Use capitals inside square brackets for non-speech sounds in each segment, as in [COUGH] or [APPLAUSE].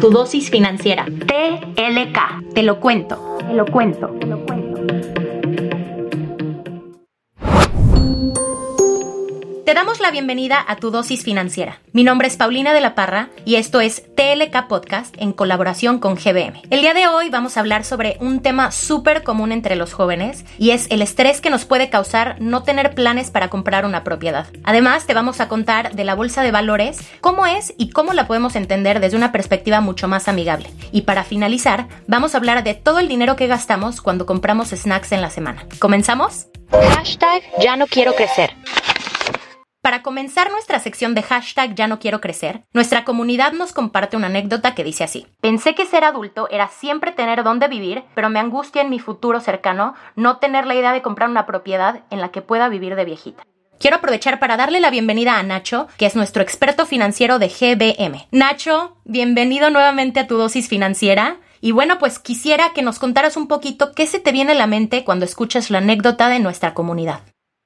Tu dosis financiera. TLK. Te lo cuento. Te lo cuento. Te lo cuento. Te damos la bienvenida a tu dosis financiera. Mi nombre es Paulina de la Parra y esto es TLK Podcast en colaboración con GBM. El día de hoy vamos a hablar sobre un tema súper común entre los jóvenes y es el estrés que nos puede causar no tener planes para comprar una propiedad. Además, te vamos a contar de la bolsa de valores, cómo es y cómo la podemos entender desde una perspectiva mucho más amigable. Y para finalizar, vamos a hablar de todo el dinero que gastamos cuando compramos snacks en la semana. ¿Comenzamos? Hashtag ya no quiero crecer. Para comenzar nuestra sección de hashtag ya no quiero crecer, nuestra comunidad nos comparte una anécdota que dice así. Pensé que ser adulto era siempre tener dónde vivir, pero me angustia en mi futuro cercano no tener la idea de comprar una propiedad en la que pueda vivir de viejita. Quiero aprovechar para darle la bienvenida a Nacho, que es nuestro experto financiero de GBM. Nacho, bienvenido nuevamente a tu dosis financiera. Y bueno, pues quisiera que nos contaras un poquito qué se te viene a la mente cuando escuchas la anécdota de nuestra comunidad.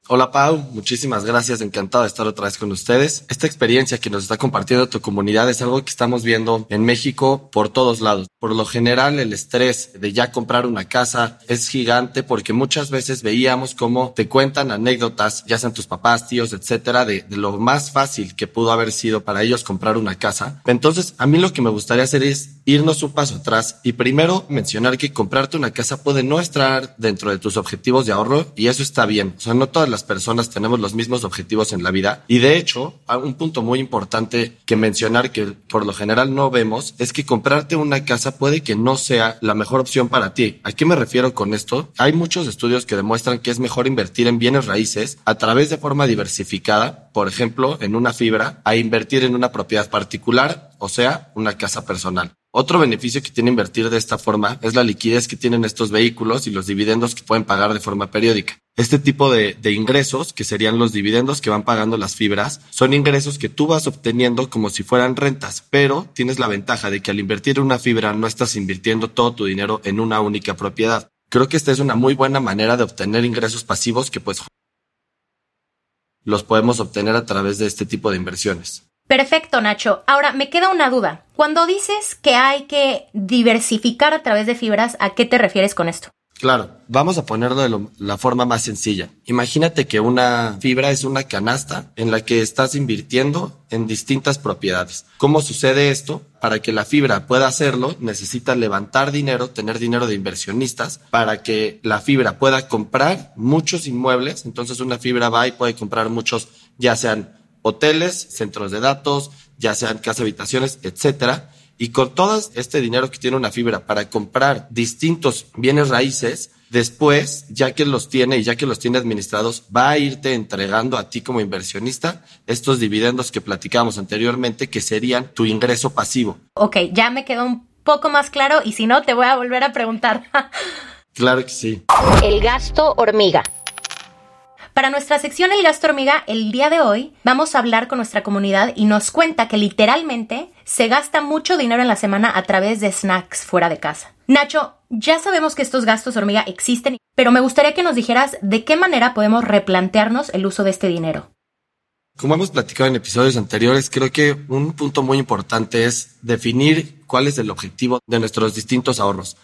Hola Pau, muchísimas gracias, encantado de estar otra vez con ustedes. Esta experiencia que nos está compartiendo tu comunidad es algo que estamos viendo en México por todos lados. Por lo general el estrés de ya comprar una casa es gigante porque muchas veces veíamos cómo te cuentan anécdotas, ya sean tus papás, tíos, etcétera, de, de lo más fácil que pudo haber sido para ellos comprar una casa. Entonces a mí lo que me gustaría hacer es irnos un paso atrás y primero mencionar que comprarte una casa puede no estar dentro de tus objetivos de ahorro y eso está bien. O sea, no todas las personas tenemos los mismos objetivos en la vida. Y de hecho, un punto muy importante que mencionar que por lo general no vemos es que comprarte una casa puede que no sea la mejor opción para ti. ¿A qué me refiero con esto? Hay muchos estudios que demuestran que es mejor invertir en bienes raíces a través de forma diversificada, por ejemplo, en una fibra, a invertir en una propiedad particular, o sea, una casa personal. Otro beneficio que tiene invertir de esta forma es la liquidez que tienen estos vehículos y los dividendos que pueden pagar de forma periódica. Este tipo de, ingresos, que serían los dividendos que van pagando las fibras, son ingresos que tú vas obteniendo como si fueran rentas, pero tienes la ventaja de que al invertir en una fibra no estás invirtiendo todo tu dinero en una única propiedad. Creo que esta es una muy buena manera de obtener ingresos pasivos que pues los podemos obtener a través de este tipo de inversiones. Perfecto, Nacho. Ahora, me queda una duda. Cuando dices que hay que diversificar a través de fibras, ¿a qué te refieres con esto? Claro, vamos a ponerlo de la forma más sencilla. Imagínate que una fibra es una canasta en la que estás invirtiendo en distintas propiedades. ¿Cómo sucede esto? Para que la fibra pueda hacerlo, necesita levantar dinero, tener dinero de inversionistas, para que la fibra pueda comprar muchos inmuebles. Entonces una fibra va y puede comprar muchos, ya sean hoteles, centros de datos, ya sean casa habitaciones, etcétera. Y con todo este dinero que tiene una fibra para comprar distintos bienes raíces, después, ya que los tiene y ya que los tiene administrados, va a irte entregando a ti como inversionista estos dividendos que platicábamos anteriormente, que serían tu ingreso pasivo. Ok, ya me quedó un poco más claro y si no, te voy a volver a preguntar. [LAUGHS] claro que sí. El gasto hormiga. Para nuestra sección El Gasto Hormiga, el día de hoy vamos a hablar con nuestra comunidad y nos cuenta que literalmente se gasta mucho dinero en la semana a través de snacks fuera de casa. Nacho, ya sabemos que estos gastos hormiga existen, pero me gustaría que nos dijeras de qué manera podemos replantearnos el uso de este dinero. Como hemos platicado en episodios anteriores, creo que un punto muy importante es definir cuál es el objetivo de nuestros distintos ahorros.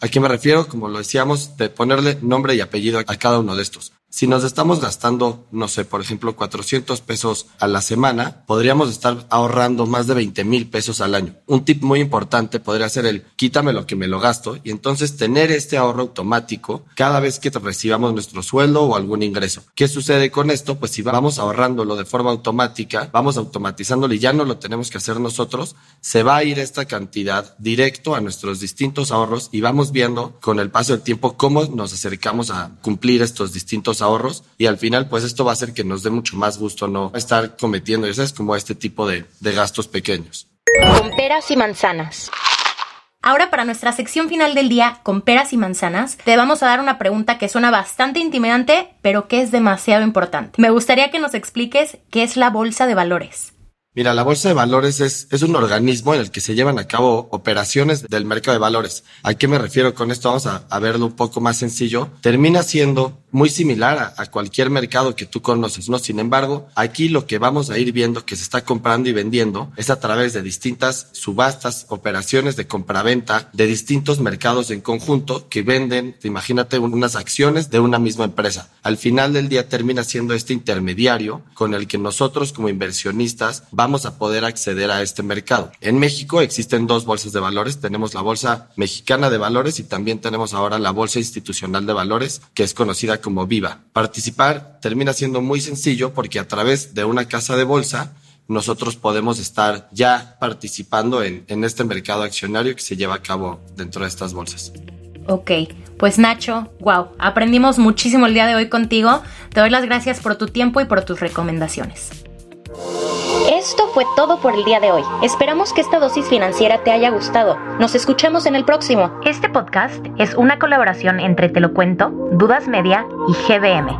¿A qué me refiero? Como lo decíamos, de ponerle nombre y apellido a cada uno de estos. Si nos estamos gastando, no sé, por ejemplo, 400 pesos a la semana, podríamos estar ahorrando más de 20 mil pesos al año. Un tip muy importante podría ser el quítame lo que me lo gasto y entonces tener este ahorro automático cada vez que recibamos nuestro sueldo o algún ingreso. ¿Qué sucede con esto? Pues si vamos ahorrándolo de forma automática, vamos automatizándolo y ya no lo tenemos que hacer nosotros, se va a ir esta cantidad directo a nuestros distintos ahorros y vamos viendo con el paso del tiempo cómo nos acercamos a cumplir estos distintos ahorros y al final pues esto va a hacer que nos dé mucho más gusto no estar cometiendo, es como este tipo de, de gastos pequeños. Con peras y manzanas. Ahora para nuestra sección final del día, con peras y manzanas, te vamos a dar una pregunta que suena bastante intimidante, pero que es demasiado importante. Me gustaría que nos expliques qué es la bolsa de valores. Mira, la bolsa de valores es, es un organismo en el que se llevan a cabo operaciones del mercado de valores. ¿A qué me refiero con esto? Vamos a, a verlo un poco más sencillo. Termina siendo muy similar a, cualquier mercado que tú conoces, ¿no? Sin embargo, aquí lo que vamos a ir viendo que se está comprando y vendiendo es a través de distintas subastas, operaciones de compraventa de distintos mercados en conjunto que venden, imagínate, unas acciones de una misma empresa. Al final del día termina siendo este intermediario con el que nosotros como inversionistas vamos a poder acceder a este mercado. En México existen dos bolsas de valores. Tenemos la Bolsa Mexicana de Valores y también tenemos ahora la Bolsa Institucional de Valores, que es conocida como Viva. Participar termina siendo muy sencillo porque a través de una casa de bolsa nosotros podemos estar ya participando en, en este mercado accionario que se lleva a cabo dentro de estas bolsas. Ok, pues Nacho, wow, aprendimos muchísimo el día de hoy contigo. Te doy las gracias por tu tiempo y por tus recomendaciones. Fue todo por el día de hoy. Esperamos que esta dosis financiera te haya gustado. Nos escuchamos en el próximo. Este podcast es una colaboración entre Te lo cuento, Dudas Media y GBM.